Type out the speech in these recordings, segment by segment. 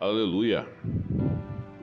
Aleluia.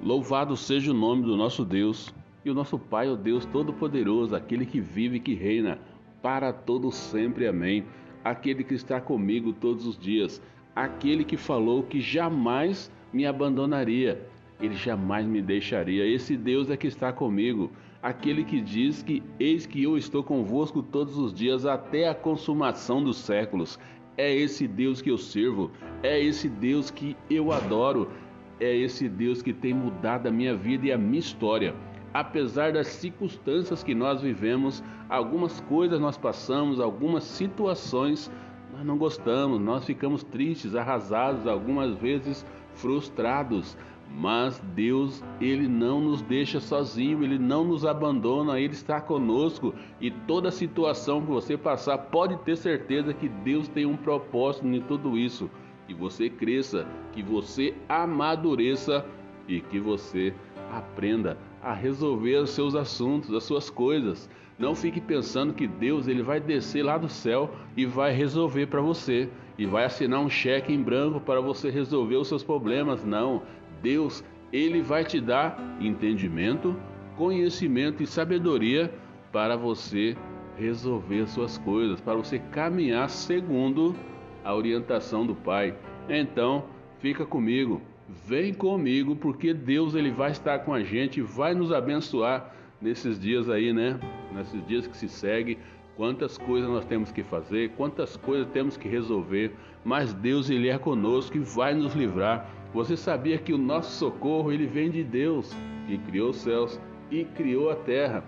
Louvado seja o nome do nosso Deus e o nosso Pai, o Deus Todo-Poderoso, aquele que vive e que reina para todo sempre. Amém. Aquele que está comigo todos os dias, aquele que falou que jamais me abandonaria, ele jamais me deixaria. Esse Deus é que está comigo, aquele que diz que eis que eu estou convosco todos os dias até a consumação dos séculos. É esse Deus que eu sirvo, é esse Deus que eu adoro, é esse Deus que tem mudado a minha vida e a minha história. Apesar das circunstâncias que nós vivemos, algumas coisas nós passamos, algumas situações nós não gostamos, nós ficamos tristes, arrasados, algumas vezes frustrados, mas Deus, ele não nos deixa sozinho, ele não nos abandona, ele está conosco e toda situação que você passar, pode ter certeza que Deus tem um propósito em tudo isso. Que você cresça, que você amadureça e que você aprenda a resolver os seus assuntos, as suas coisas. Não fique pensando que Deus ele vai descer lá do céu e vai resolver para você e vai assinar um cheque em branco para você resolver os seus problemas. Não, Deus, ele vai te dar entendimento, conhecimento e sabedoria para você resolver suas coisas, para você caminhar segundo a orientação do Pai. Então, fica comigo, vem comigo, porque Deus ele vai estar com a gente, vai nos abençoar nesses dias aí, né? Nesses dias que se segue, quantas coisas nós temos que fazer, quantas coisas temos que resolver, mas Deus ele é conosco e vai nos livrar você sabia que o nosso socorro ele vem de Deus, que criou os céus e criou a terra.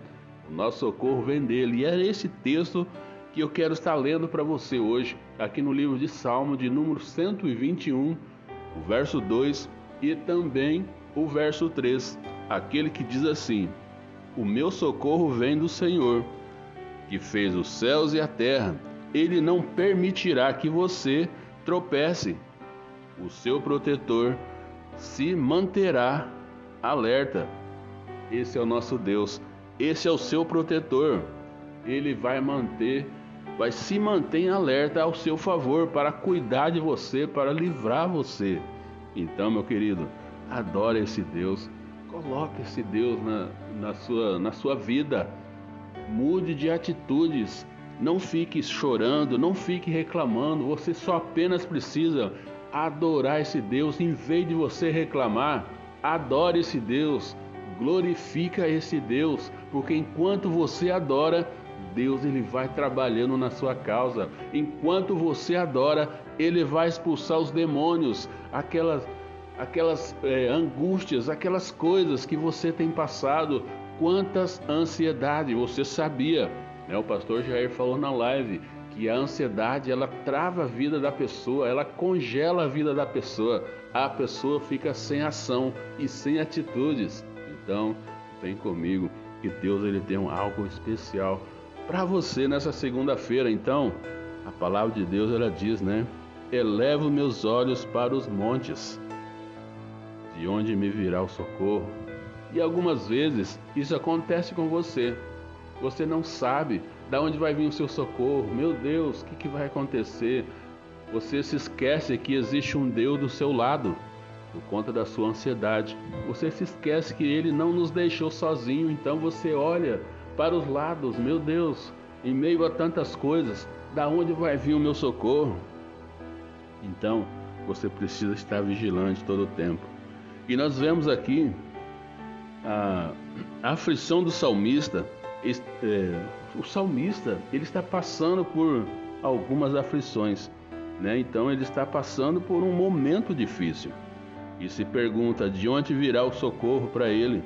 O nosso socorro vem dele. E é esse texto que eu quero estar lendo para você hoje, aqui no livro de Salmo de número 121, o verso 2 e também o verso 3, aquele que diz assim: O meu socorro vem do Senhor, que fez os céus e a terra. Ele não permitirá que você tropece o seu protetor se manterá alerta. Esse é o nosso Deus, esse é o seu protetor. Ele vai manter, vai se manter alerta ao seu favor para cuidar de você, para livrar você. Então, meu querido, adore esse Deus, coloque esse Deus na, na, sua, na sua vida, mude de atitudes, não fique chorando, não fique reclamando, você só apenas precisa adorar esse Deus, em vez de você reclamar, adore esse Deus, glorifica esse Deus, porque enquanto você adora, Deus ele vai trabalhando na sua causa. Enquanto você adora, ele vai expulsar os demônios, aquelas aquelas é, angústias, aquelas coisas que você tem passado, quantas ansiedade você sabia, né? O pastor Jair falou na live que a ansiedade ela trava a vida da pessoa, ela congela a vida da pessoa, a pessoa fica sem ação e sem atitudes. Então, vem comigo que Deus ele tem um algo especial para você nessa segunda-feira. Então, a palavra de Deus ela diz, né? Elevo meus olhos para os montes, de onde me virá o socorro. E algumas vezes isso acontece com você. Você não sabe da onde vai vir o seu socorro? Meu Deus, o que, que vai acontecer? Você se esquece que existe um Deus do seu lado por conta da sua ansiedade. Você se esquece que Ele não nos deixou sozinho, então você olha para os lados, meu Deus, em meio a tantas coisas, da onde vai vir o meu socorro? Então você precisa estar vigilante todo o tempo. E nós vemos aqui a, a aflição do salmista é, o salmista ele está passando por algumas aflições, né? Então ele está passando por um momento difícil e se pergunta de onde virá o socorro para ele.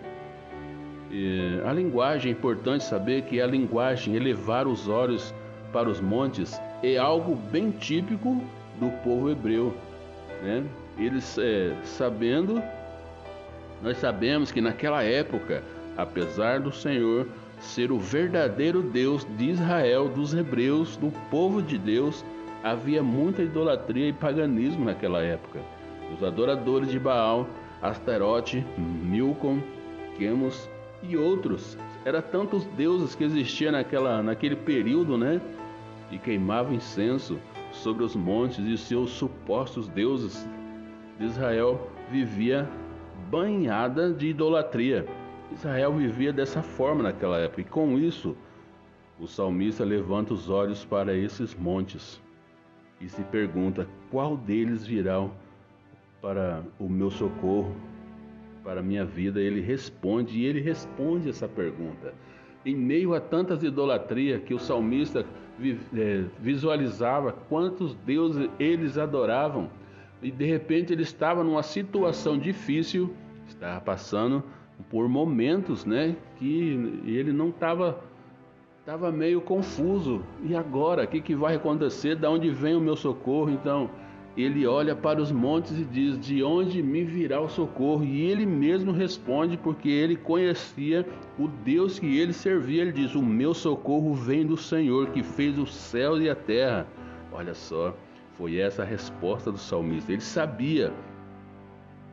E a linguagem é importante saber que a linguagem elevar os olhos para os montes é algo bem típico do povo hebreu, né? Eles é, sabendo, nós sabemos que naquela época, apesar do Senhor ser o verdadeiro Deus de Israel, dos hebreus, do povo de Deus, havia muita idolatria e paganismo naquela época. Os adoradores de Baal, Astarote, Milcom, Quemos e outros. Eram tantos deuses que existiam naquela, naquele período, né? E queimavam incenso sobre os montes e seus supostos deuses. de Israel vivia banhada de idolatria. Israel vivia dessa forma naquela época, e com isso, o salmista levanta os olhos para esses montes e se pergunta: qual deles virá para o meu socorro, para a minha vida? Ele responde, e ele responde essa pergunta. Em meio a tantas idolatrias que o salmista é, visualizava, quantos deuses eles adoravam, e de repente ele estava numa situação difícil, estava passando por momentos, né, que ele não estava estava meio confuso. E agora, o que, que vai acontecer? Da onde vem o meu socorro? Então, ele olha para os montes e diz: De onde me virá o socorro? E ele mesmo responde, porque ele conhecia o Deus que ele servia. Ele diz: O meu socorro vem do Senhor que fez o céu e a terra. Olha só, foi essa a resposta do salmista. Ele sabia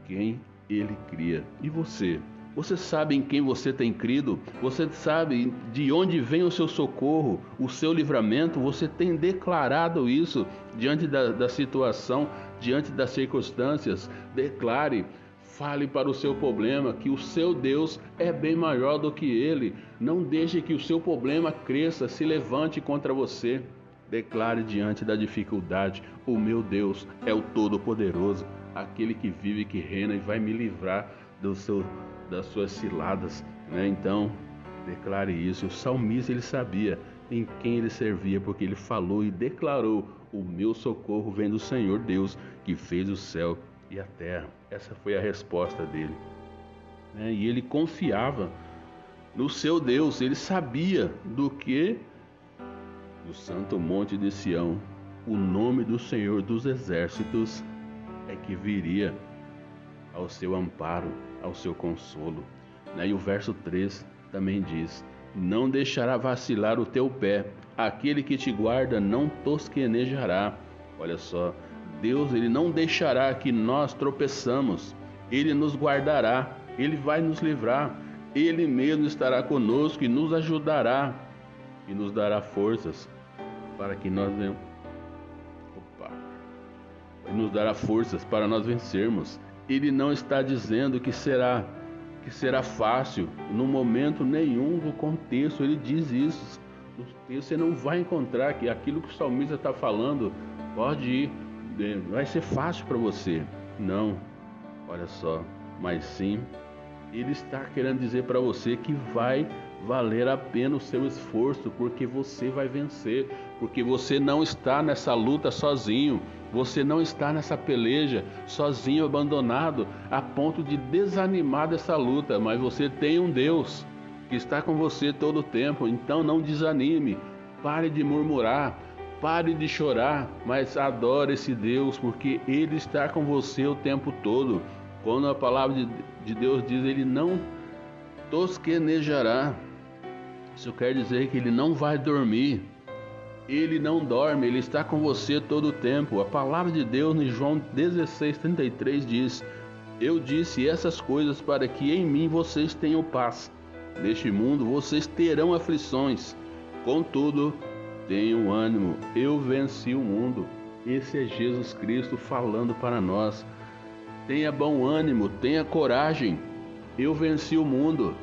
quem ele cria. E você? Você sabe em quem você tem crido? Você sabe de onde vem o seu socorro, o seu livramento? Você tem declarado isso diante da, da situação, diante das circunstâncias? Declare, fale para o seu problema que o seu Deus é bem maior do que ele. Não deixe que o seu problema cresça, se levante contra você. Declare diante da dificuldade: O meu Deus é o Todo-Poderoso, aquele que vive, que reina e vai me livrar do seu das suas ciladas, né? Então, declare isso. O salmista ele sabia em quem ele servia, porque ele falou e declarou: "O meu socorro vem do Senhor Deus, que fez o céu e a terra". Essa foi a resposta dele. Né? E ele confiava no seu Deus, ele sabia do que no santo monte de Sião, o nome do Senhor dos exércitos é que viria ao seu amparo ao seu consolo. Né? E o verso 3 também diz: Não deixará vacilar o teu pé, aquele que te guarda não tosquenejará. Olha só, Deus ele não deixará que nós tropeçamos, ele nos guardará, ele vai nos livrar, ele mesmo estará conosco e nos ajudará e nos dará forças para que nós Opa. E nos dará forças para nós vencermos ele não está dizendo que será que será fácil no momento nenhum do contexto. Ele diz isso. Você não vai encontrar que aquilo que o salmista está falando pode ir, é, vai ser fácil para você. Não, olha só, mas sim, ele está querendo dizer para você que vai valer a pena o seu esforço, porque você vai vencer, porque você não está nessa luta sozinho. Você não está nessa peleja sozinho, abandonado, a ponto de desanimar dessa luta, mas você tem um Deus que está com você todo o tempo. Então não desanime, pare de murmurar, pare de chorar, mas adore esse Deus, porque Ele está com você o tempo todo. Quando a palavra de Deus diz, Ele não tosquenejará. Isso quer dizer que Ele não vai dormir. Ele não dorme, ele está com você todo o tempo. A palavra de Deus em João 16:33 diz: Eu disse essas coisas para que em mim vocês tenham paz. Neste mundo vocês terão aflições. Contudo, tenham ânimo. Eu venci o mundo. Esse é Jesus Cristo falando para nós. Tenha bom ânimo, tenha coragem. Eu venci o mundo.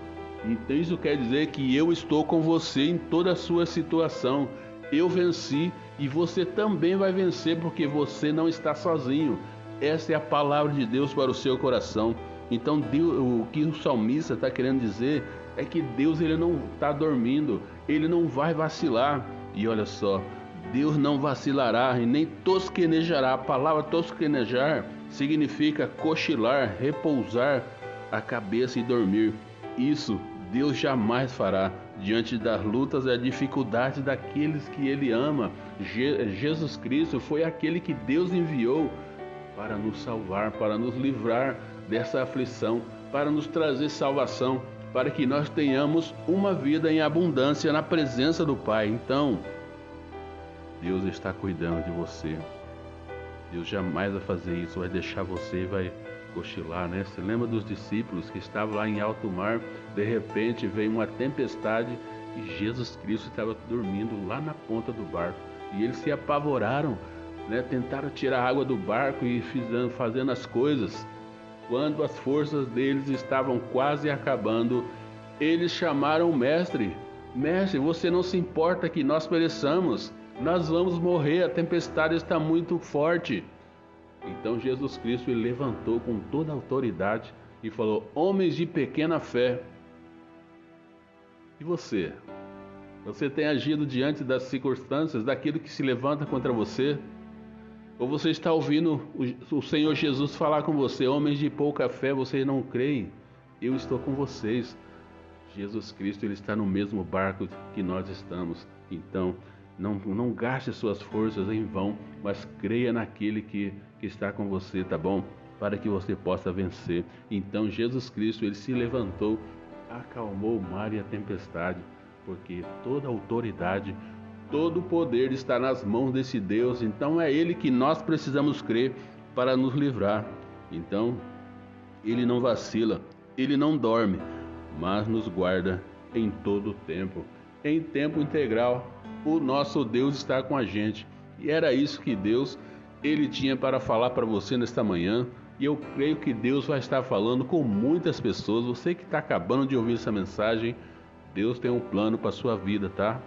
Então isso quer dizer que eu estou com você em toda a sua situação eu venci e você também vai vencer porque você não está sozinho. Essa é a palavra de Deus para o seu coração. Então, Deus, o que o salmista está querendo dizer é que Deus ele não está dormindo, ele não vai vacilar. E olha só, Deus não vacilará e nem tosquenejará. A palavra tosquenejar significa cochilar, repousar a cabeça e dormir. Isso Deus jamais fará diante das lutas e dificuldades daqueles que Ele ama. Je Jesus Cristo foi aquele que Deus enviou para nos salvar, para nos livrar dessa aflição, para nos trazer salvação, para que nós tenhamos uma vida em abundância na presença do Pai. Então, Deus está cuidando de você. Deus jamais vai fazer isso, vai deixar você, vai cochilar, né? Você lembra dos discípulos que estavam lá em alto mar, de repente veio uma tempestade e Jesus Cristo estava dormindo lá na ponta do barco. E eles se apavoraram né, tentaram tirar a água do barco e fazendo, fazendo as coisas. Quando as forças deles estavam quase acabando, eles chamaram o mestre. Mestre, você não se importa que nós pereçamos? Nós vamos morrer, a tempestade está muito forte. Então Jesus Cristo ele levantou com toda a autoridade e falou: Homens de pequena fé. E você? Você tem agido diante das circunstâncias, daquilo que se levanta contra você? Ou você está ouvindo o Senhor Jesus falar com você, homens de pouca fé, vocês não creem? Eu estou com vocês. Jesus Cristo ele está no mesmo barco que nós estamos. Então, não, não gaste suas forças em vão, mas creia naquele que, que está com você, tá bom? Para que você possa vencer. Então, Jesus Cristo ele se levantou, acalmou o mar e a tempestade, porque toda autoridade Todo o poder está nas mãos desse Deus, então é Ele que nós precisamos crer para nos livrar. Então, Ele não vacila, Ele não dorme, mas nos guarda em todo o tempo. Em tempo integral, o nosso Deus está com a gente. E era isso que Deus ele tinha para falar para você nesta manhã. E eu creio que Deus vai estar falando com muitas pessoas. Você que está acabando de ouvir essa mensagem, Deus tem um plano para a sua vida, tá?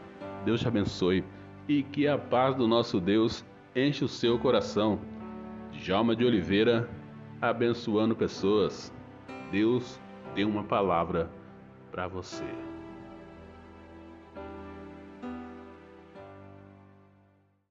Deus te abençoe e que a paz do nosso Deus enche o seu coração. Djalma de Oliveira, abençoando pessoas. Deus tem uma palavra para você.